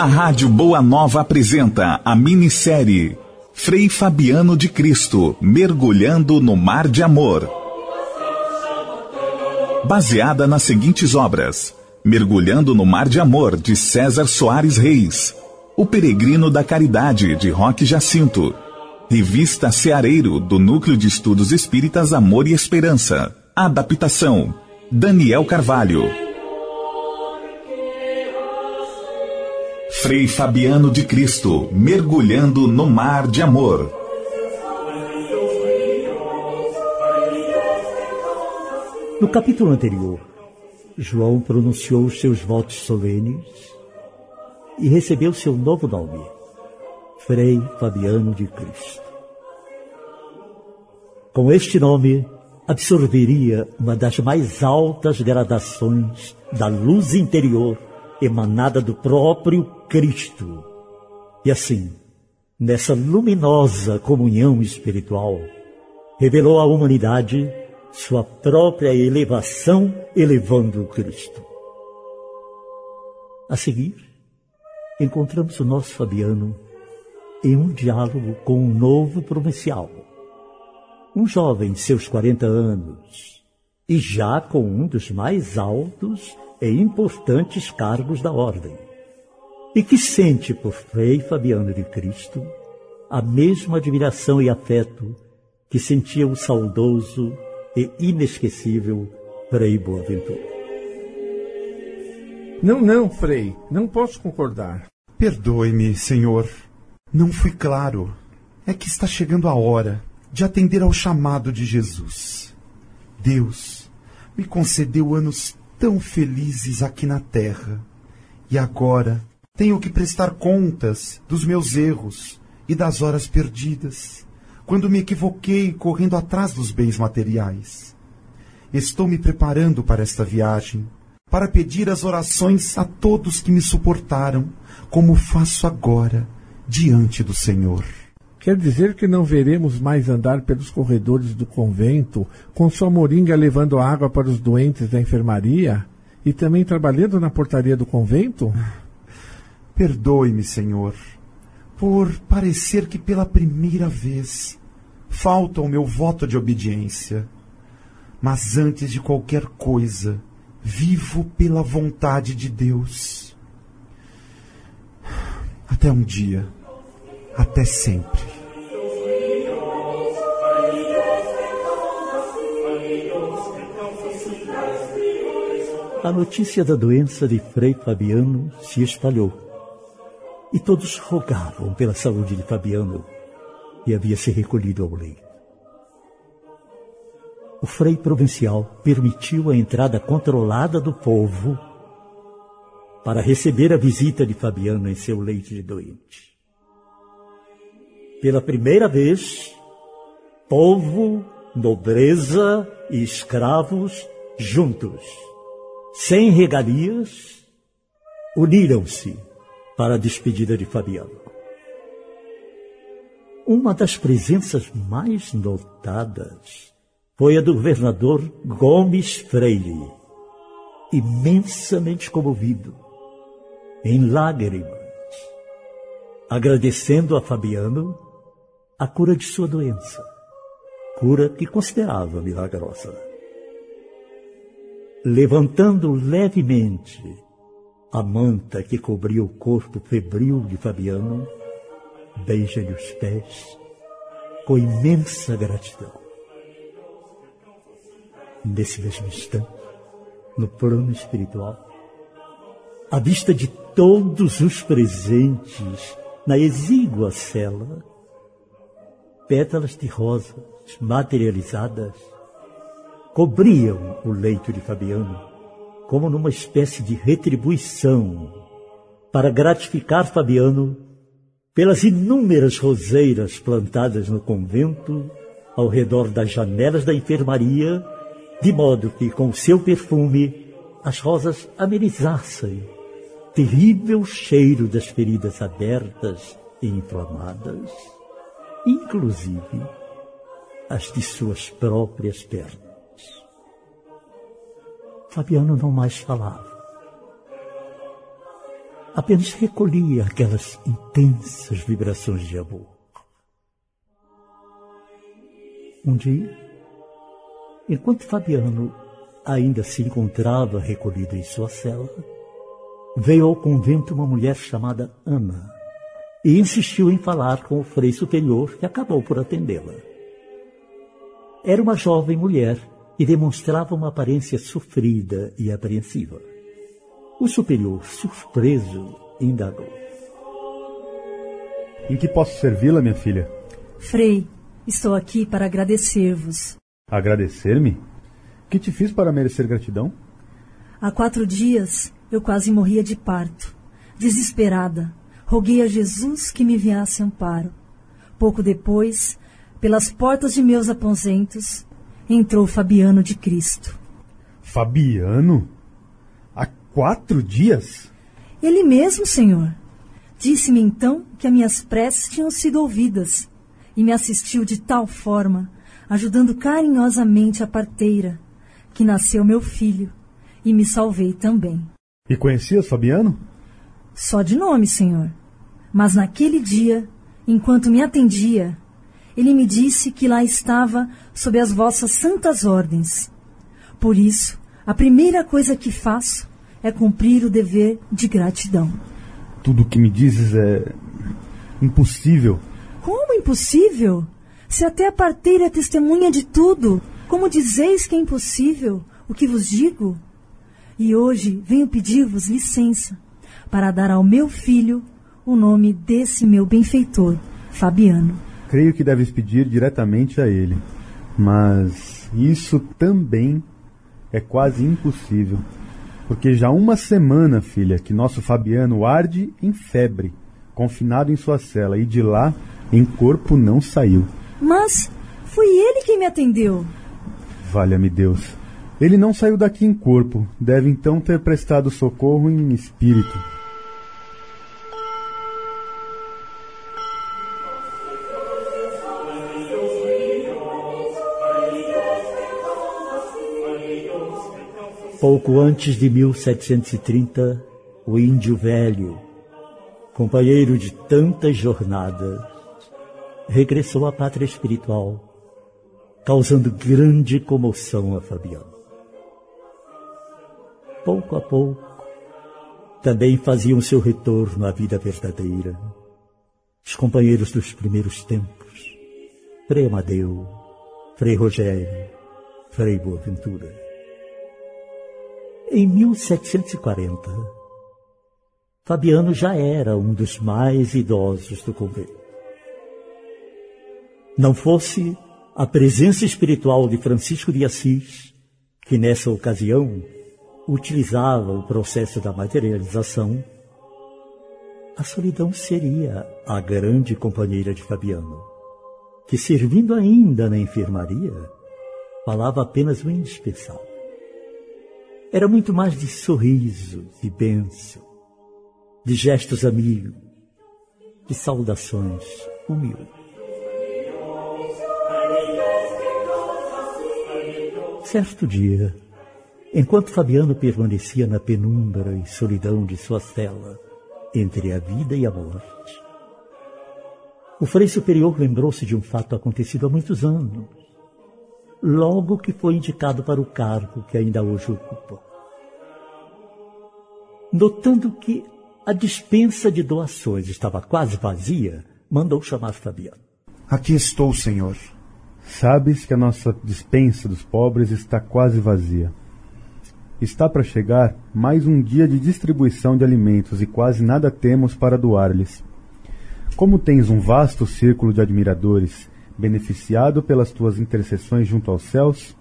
A Rádio Boa Nova apresenta a minissérie Frei Fabiano de Cristo Mergulhando no Mar de Amor. Baseada nas seguintes obras: Mergulhando no Mar de Amor, de César Soares Reis. O Peregrino da Caridade, de Roque Jacinto. Revista Ceareiro, do Núcleo de Estudos Espíritas Amor e Esperança. Adaptação: Daniel Carvalho. Frei Fabiano de Cristo, mergulhando no mar de amor. No capítulo anterior, João pronunciou os seus votos solenes e recebeu seu novo nome, Frei Fabiano de Cristo. Com este nome, absorveria uma das mais altas gradações da luz interior emanada do próprio Cristo. E assim, nessa luminosa comunhão espiritual, revelou à humanidade sua própria elevação, elevando o Cristo. A seguir, encontramos o nosso Fabiano em um diálogo com um novo provincial. Um jovem de seus 40 anos, e já com um dos mais altos e importantes cargos da ordem, e que sente por Frei Fabiano de Cristo a mesma admiração e afeto que sentia o saudoso e inesquecível Frei Boaventura. Não, não, Frei, não posso concordar. Perdoe-me, senhor. Não fui claro. É que está chegando a hora de atender ao chamado de Jesus. Deus me concedeu anos tão felizes aqui na terra. E agora tenho que prestar contas dos meus erros e das horas perdidas, quando me equivoquei correndo atrás dos bens materiais. Estou me preparando para esta viagem, para pedir as orações a todos que me suportaram, como faço agora, diante do Senhor. Quer dizer que não veremos mais andar pelos corredores do convento com sua moringa levando água para os doentes da enfermaria e também trabalhando na portaria do convento? Perdoe-me, Senhor, por parecer que pela primeira vez falta o meu voto de obediência. Mas antes de qualquer coisa, vivo pela vontade de Deus. Até um dia até sempre. A notícia da doença de Frei Fabiano se espalhou e todos rogavam pela saúde de Fabiano, que havia se recolhido ao leito. O frei provincial permitiu a entrada controlada do povo para receber a visita de Fabiano em seu leito de doente. Pela primeira vez, povo, nobreza e escravos juntos, sem regalias, uniram-se para a despedida de Fabiano. Uma das presenças mais notadas foi a do governador Gomes Freire, imensamente comovido, em lágrimas, agradecendo a Fabiano a cura de sua doença, cura que considerava milagrosa. Levantando levemente a manta que cobria o corpo febril de Fabiano, beija-lhe os pés com imensa gratidão. Nesse mesmo instante, no plano espiritual, à vista de todos os presentes na exígua cela, pétalas de rosas materializadas cobriam o leito de Fabiano, como numa espécie de retribuição para gratificar Fabiano pelas inúmeras roseiras plantadas no convento ao redor das janelas da enfermaria, de modo que com seu perfume as rosas amenizassem terrível cheiro das feridas abertas e inflamadas inclusive as de suas próprias pernas. Fabiano não mais falava. Apenas recolhia aquelas intensas vibrações de amor. Um dia, enquanto Fabiano ainda se encontrava recolhido em sua cela, veio ao convento uma mulher chamada Ana e insistiu em falar com o frei superior, que acabou por atendê-la. Era uma jovem mulher e demonstrava uma aparência sofrida e apreensiva. O superior, surpreso, indagou. Em que posso servi-la, minha filha? Frei, estou aqui para agradecer-vos. Agradecer-me? Que te fiz para merecer gratidão? Há quatro dias eu quase morria de parto. Desesperada, roguei a Jesus que me enviasse amparo. Pouco depois, pelas portas de meus aposentos, entrou Fabiano de Cristo. Fabiano? Há quatro dias? Ele mesmo, senhor. Disse-me então que as minhas preces tinham sido ouvidas e me assistiu de tal forma, ajudando carinhosamente a parteira, que nasceu meu filho e me salvei também. E conhecias Fabiano? Só de nome, senhor. Mas naquele dia, enquanto me atendia, ele me disse que lá estava sob as vossas santas ordens. Por isso, a primeira coisa que faço é cumprir o dever de gratidão. Tudo o que me dizes é impossível. Como impossível? Se até a parteira é testemunha de tudo, como dizeis que é impossível o que vos digo? E hoje venho pedir-vos licença para dar ao meu filho o nome desse meu benfeitor, Fabiano. Creio que deves pedir diretamente a ele. Mas isso também é quase impossível. Porque já uma semana, filha, que nosso Fabiano arde em febre, confinado em sua cela, e de lá em corpo não saiu. Mas foi ele quem me atendeu. Valha-me Deus. Ele não saiu daqui em corpo, deve então ter prestado socorro em espírito. Pouco antes de 1730, o índio velho, companheiro de tantas jornadas, regressou à pátria espiritual, causando grande comoção a Fabiano. Pouco a pouco, também faziam seu retorno à vida verdadeira os companheiros dos primeiros tempos, Frei Amadeu, Frei Rogério, Frei Boaventura. Em 1740, Fabiano já era um dos mais idosos do convento. Não fosse a presença espiritual de Francisco de Assis, que nessa ocasião utilizava o processo da materialização, a solidão seria a grande companheira de Fabiano, que servindo ainda na enfermaria, falava apenas o indispensável. Era muito mais de sorriso, de bênção, de gestos amigos, de saudações humildes. Certo dia, enquanto Fabiano permanecia na penumbra e solidão de sua cela, entre a vida e a morte, o Frei Superior lembrou-se de um fato acontecido há muitos anos logo que foi indicado para o cargo que ainda hoje ocupa. Notando que a dispensa de doações estava quase vazia, mandou chamar Fabiano. Aqui estou, senhor. Sabes que a nossa dispensa dos pobres está quase vazia. Está para chegar mais um dia de distribuição de alimentos e quase nada temos para doar-lhes. Como tens um vasto círculo de admiradores beneficiado pelas tuas intercessões junto aos céus,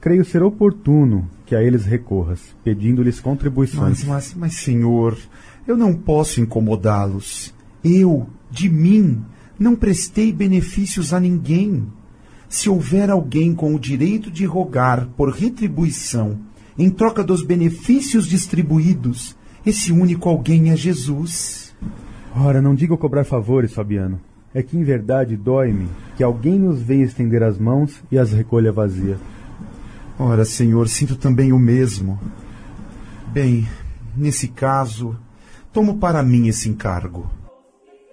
creio ser oportuno que a eles recorras, pedindo-lhes contribuições. Mas, mas, mas, senhor, eu não posso incomodá-los. Eu, de mim, não prestei benefícios a ninguém. Se houver alguém com o direito de rogar por retribuição em troca dos benefícios distribuídos, esse único alguém é Jesus. Ora, não digo cobrar favores, Fabiano é que em verdade dói-me que alguém nos venha estender as mãos e as recolha vazia. Ora, senhor, sinto também o mesmo. Bem, nesse caso, tomo para mim esse encargo.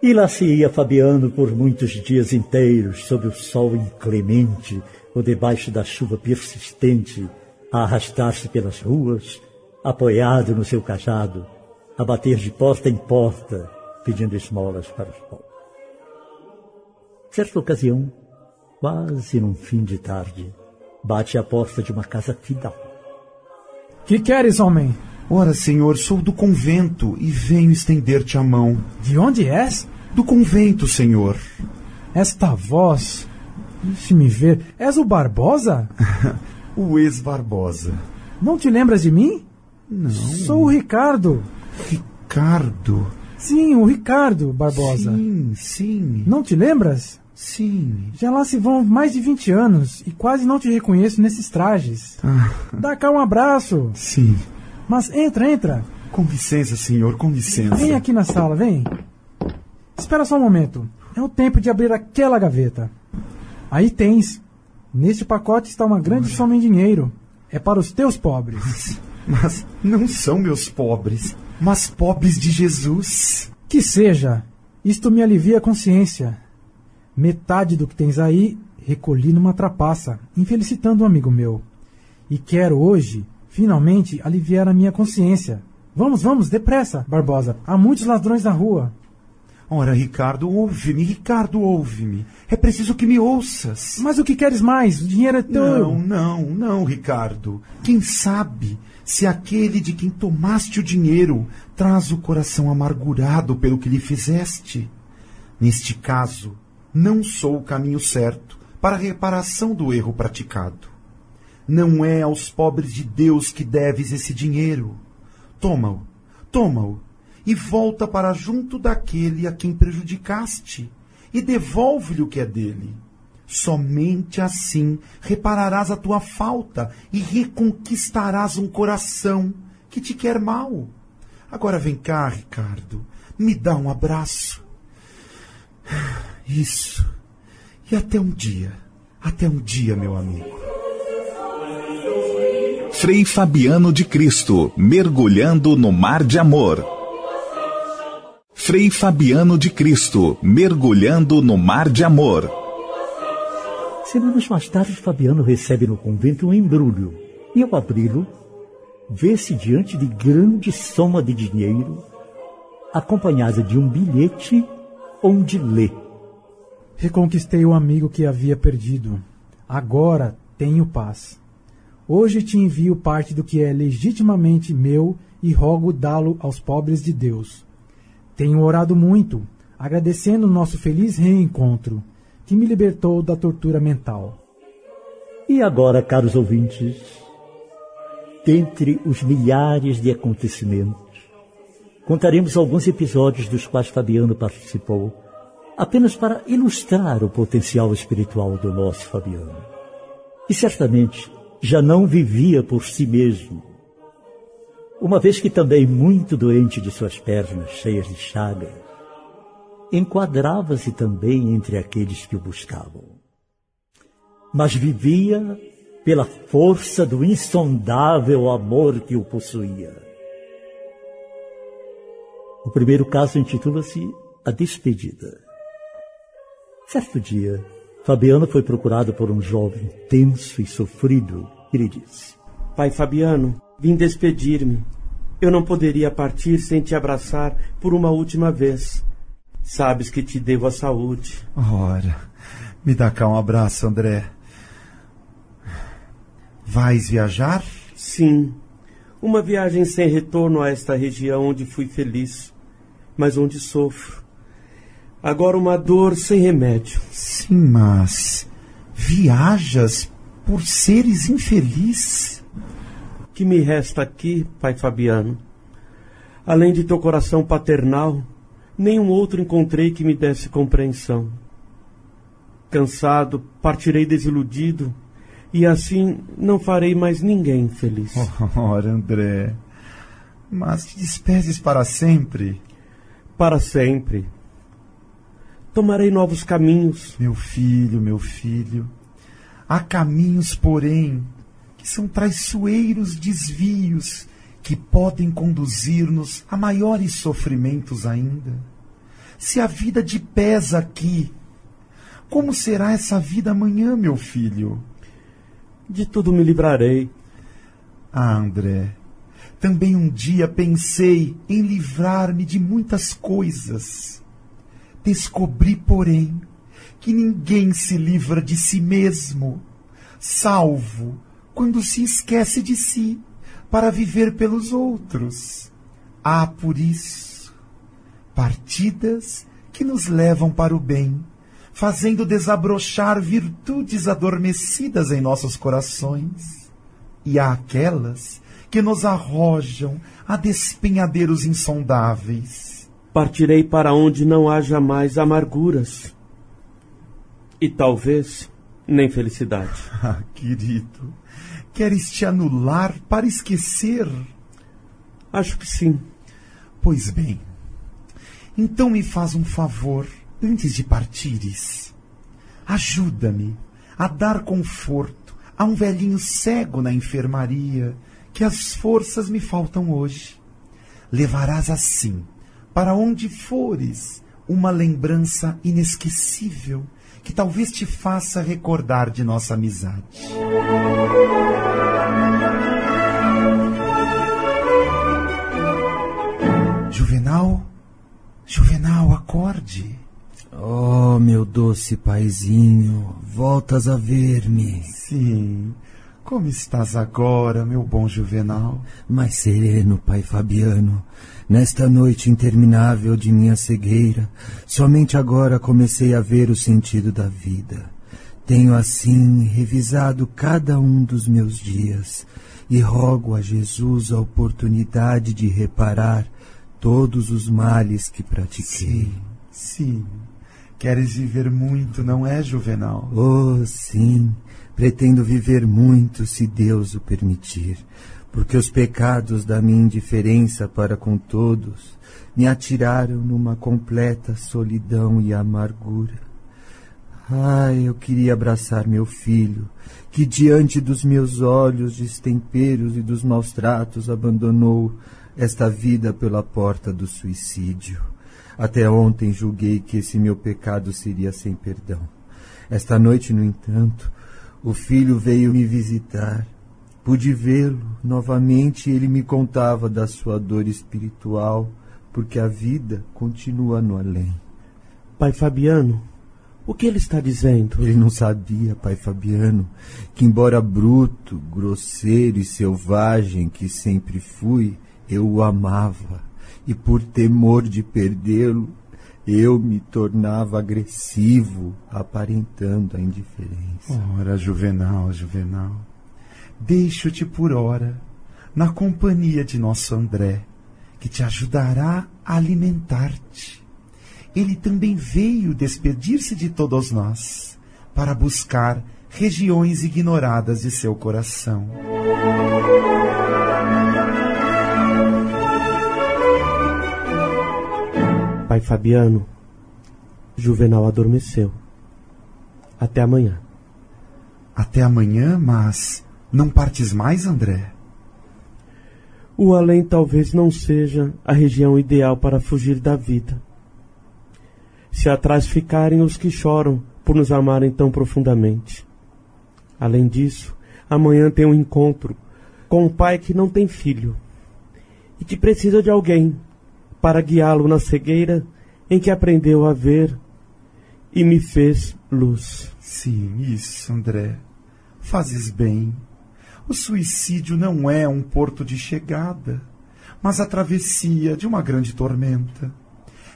E lá se ia Fabiano por muitos dias inteiros, sob o sol inclemente ou debaixo da chuva persistente, a arrastar-se pelas ruas, apoiado no seu cajado, a bater de porta em porta, pedindo esmolas para os pobres. Certa ocasião, quase num fim de tarde, bate à porta de uma casa fidal. Que queres, homem? Ora, senhor, sou do convento e venho estender-te a mão. De onde és? Do convento, senhor. Esta voz. Deixe-me ver. És o Barbosa? o ex-Barbosa. Não te lembras de mim? Não. Sou o Ricardo. Ricardo? Sim, o Ricardo Barbosa. Sim, sim. Não te lembras? Sim. Já lá se vão mais de 20 anos e quase não te reconheço nesses trajes. Ah. Dá cá um abraço. Sim. Mas entra, entra. Com licença, senhor, com licença. Vem aqui na sala, vem. Espera só um momento. É o tempo de abrir aquela gaveta. Aí tens. Neste pacote está uma grande soma em dinheiro. É para os teus pobres. Mas não são meus pobres, mas pobres de Jesus. Que seja. Isto me alivia a consciência. Metade do que tens aí recolhi numa trapaça, infelicitando um amigo meu. E quero hoje, finalmente, aliviar a minha consciência. Vamos, vamos, depressa, Barbosa. Há muitos ladrões na rua. Ora, Ricardo, ouve-me, Ricardo, ouve-me. É preciso que me ouças. Mas o que queres mais? O dinheiro é teu. Não, não, não, Ricardo. Quem sabe se aquele de quem tomaste o dinheiro traz o coração amargurado pelo que lhe fizeste? Neste caso, não sou o caminho certo para a reparação do erro praticado. Não é aos pobres de Deus que deves esse dinheiro. Toma-o, toma-o, e volta para junto daquele a quem prejudicaste, e devolve-lhe o que é dele. Somente assim repararás a tua falta e reconquistarás um coração que te quer mal. Agora vem cá, Ricardo, me dá um abraço. Isso. E até um dia. Até um dia, meu amigo. Frei Fabiano de Cristo, mergulhando no mar de amor. Frei Fabiano de Cristo, mergulhando no mar de amor. Semanas mais tarde, Fabiano recebe no convento um embrulho. E ao abri-lo, vê-se diante de grande soma de dinheiro, acompanhada de um bilhete onde lê: Reconquistei o amigo que havia perdido. Agora tenho paz. Hoje te envio parte do que é legitimamente meu e rogo dá-lo aos pobres de Deus. Tenho orado muito, agradecendo o nosso feliz reencontro, que me libertou da tortura mental. E agora, caros ouvintes, dentre os milhares de acontecimentos, contaremos alguns episódios dos quais Fabiano participou, apenas para ilustrar o potencial espiritual do nosso Fabiano. E certamente já não vivia por si mesmo. Uma vez que também muito doente de suas pernas cheias de chagas, enquadrava-se também entre aqueles que o buscavam. Mas vivia pela força do insondável amor que o possuía. O primeiro caso intitula-se A Despedida. Certo dia, Fabiano foi procurado por um jovem tenso e sofrido que lhe disse: Pai Fabiano, vim despedir-me. Eu não poderia partir sem te abraçar por uma última vez. Sabes que te devo a saúde. Ora, me dá cá um abraço, André. Vais viajar? Sim. Uma viagem sem retorno a esta região onde fui feliz, mas onde sofro. Agora uma dor sem remédio. Sim, mas viajas por seres infeliz? Que me resta aqui, pai Fabiano? Além de teu coração paternal, nenhum outro encontrei que me desse compreensão. Cansado, partirei desiludido, e assim não farei mais ninguém feliz. Ora, André, mas te despezes para sempre. Para sempre. Tomarei novos caminhos. Meu filho, meu filho, há caminhos, porém, que são traiçoeiros desvios que podem conduzir-nos a maiores sofrimentos ainda. Se a vida de pesa aqui, como será essa vida amanhã, meu filho? De tudo me livrarei. Ah, André, também um dia pensei em livrar-me de muitas coisas. Descobri, porém, que ninguém se livra de si mesmo, salvo quando se esquece de si para viver pelos outros. Há, por isso, partidas que nos levam para o bem, fazendo desabrochar virtudes adormecidas em nossos corações. E há aquelas que nos arrojam a despenhadeiros insondáveis. Partirei para onde não haja mais amarguras. E talvez nem felicidade. Ah, querido, queres te anular para esquecer? Acho que sim. Pois bem, então me faz um favor antes de partires. Ajuda-me a dar conforto a um velhinho cego na enfermaria, que as forças me faltam hoje. Levarás assim, para onde fores, uma lembrança inesquecível que talvez te faça recordar de nossa amizade. Juvenal, Juvenal, acorde. Oh, meu doce paizinho, voltas a ver-me. Sim. Como estás agora, meu bom Juvenal? Mais sereno, pai Fabiano. Nesta noite interminável de minha cegueira, somente agora comecei a ver o sentido da vida. Tenho assim revisado cada um dos meus dias e rogo a Jesus a oportunidade de reparar todos os males que pratiquei. Sim, sim. Queres viver muito, não é, Juvenal? Oh, sim. Pretendo viver muito, se Deus o permitir porque os pecados da minha indiferença para com todos me atiraram numa completa solidão e amargura. Ai, eu queria abraçar meu filho, que diante dos meus olhos destemperos e dos maus tratos abandonou esta vida pela porta do suicídio. Até ontem julguei que esse meu pecado seria sem perdão. Esta noite, no entanto, o filho veio me visitar Pude vê-lo novamente e ele me contava da sua dor espiritual, porque a vida continua no além. Pai Fabiano, o que ele está dizendo? Ele não sabia, pai Fabiano, que embora bruto, grosseiro e selvagem que sempre fui, eu o amava. E por temor de perdê-lo, eu me tornava agressivo, aparentando a indiferença. Ora, Juvenal, Juvenal. Deixo-te por hora na companhia de nosso André, que te ajudará a alimentar-te. Ele também veio despedir-se de todos nós para buscar regiões ignoradas de seu coração. Pai Fabiano, Juvenal adormeceu. Até amanhã. Até amanhã, mas não partes mais, André? O além talvez não seja a região ideal para fugir da vida. Se atrás ficarem os que choram por nos amarem tão profundamente. Além disso, amanhã tem um encontro com um pai que não tem filho e que precisa de alguém para guiá-lo na cegueira em que aprendeu a ver e me fez luz. Sim, isso, André. Fazes bem. O suicídio não é um porto de chegada, mas a travessia de uma grande tormenta.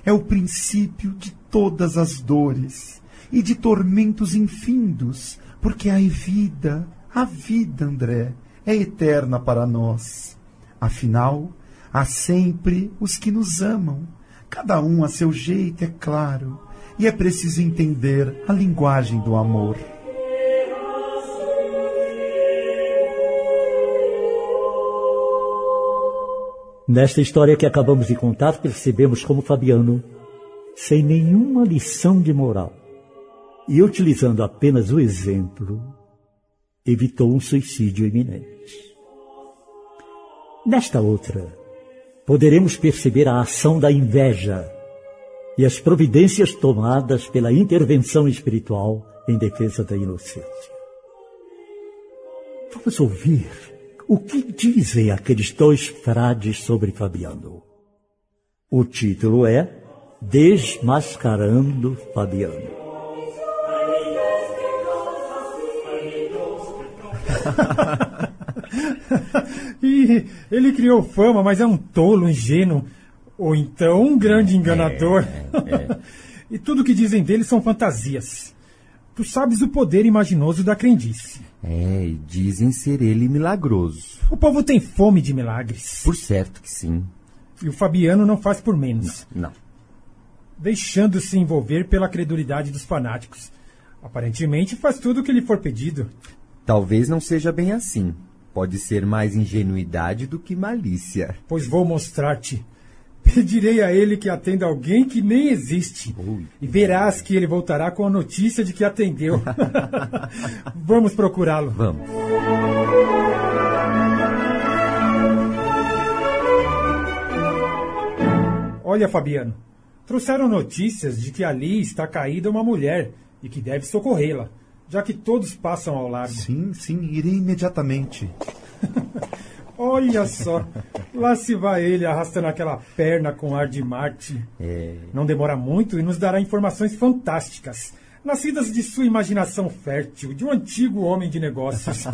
É o princípio de todas as dores e de tormentos infindos, porque a vida, a vida, André, é eterna para nós. Afinal, há sempre os que nos amam, cada um a seu jeito, é claro, e é preciso entender a linguagem do amor. Nesta história que acabamos de contar, percebemos como Fabiano, sem nenhuma lição de moral e utilizando apenas o exemplo, evitou um suicídio iminente. Nesta outra, poderemos perceber a ação da inveja e as providências tomadas pela intervenção espiritual em defesa da inocência. Vamos ouvir o que dizem aqueles dois frades sobre Fabiano. O título é Desmascarando Fabiano. e ele criou fama, mas é um tolo, ingênuo, ou então um grande enganador. É, é. e tudo que dizem dele são fantasias. Tu sabes o poder imaginoso da crendice. É, e dizem ser ele milagroso. O povo tem fome de milagres. Por certo que sim. E o Fabiano não faz por menos. Não. não. Deixando-se envolver pela credulidade dos fanáticos. Aparentemente faz tudo o que lhe for pedido. Talvez não seja bem assim. Pode ser mais ingenuidade do que malícia. Pois vou mostrar-te. Pedirei a ele que atenda alguém que nem existe. Ui. E verás que ele voltará com a notícia de que atendeu. Vamos procurá-lo. Vamos. Olha, Fabiano. Trouxeram notícias de que ali está caída uma mulher e que deve socorrê-la já que todos passam ao largo. Sim, sim, irei imediatamente. Olha só, lá se vai ele arrastando aquela perna com ar de Marte. É. Não demora muito e nos dará informações fantásticas, nascidas de sua imaginação fértil, de um antigo homem de negócios.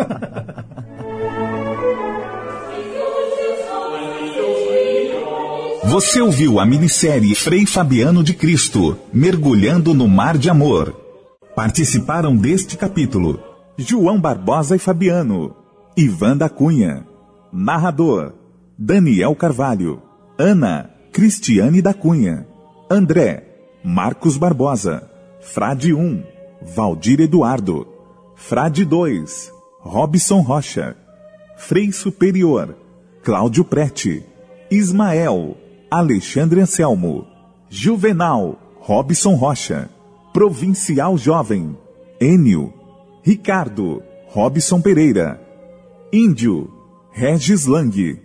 Você ouviu a minissérie Frei Fabiano de Cristo, Mergulhando no Mar de Amor Participaram deste capítulo João Barbosa e Fabiano, Ivan da Cunha, narrador Daniel Carvalho, Ana Cristiane da Cunha, André Marcos Barbosa, Frade 1 Valdir Eduardo, Frade 2 Robson Rocha, Frei Superior Cláudio Prete, Ismael Alexandre Anselmo, Juvenal Robson Rocha. Provincial Jovem, Enio, Ricardo, Robson Pereira, Índio, Regis Lang.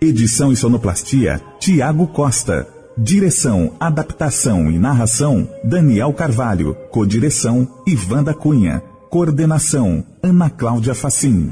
Edição e sonoplastia, Tiago Costa. Direção, adaptação e narração, Daniel Carvalho. Codireção, Ivan da Cunha. Coordenação, Ana Cláudia Facim.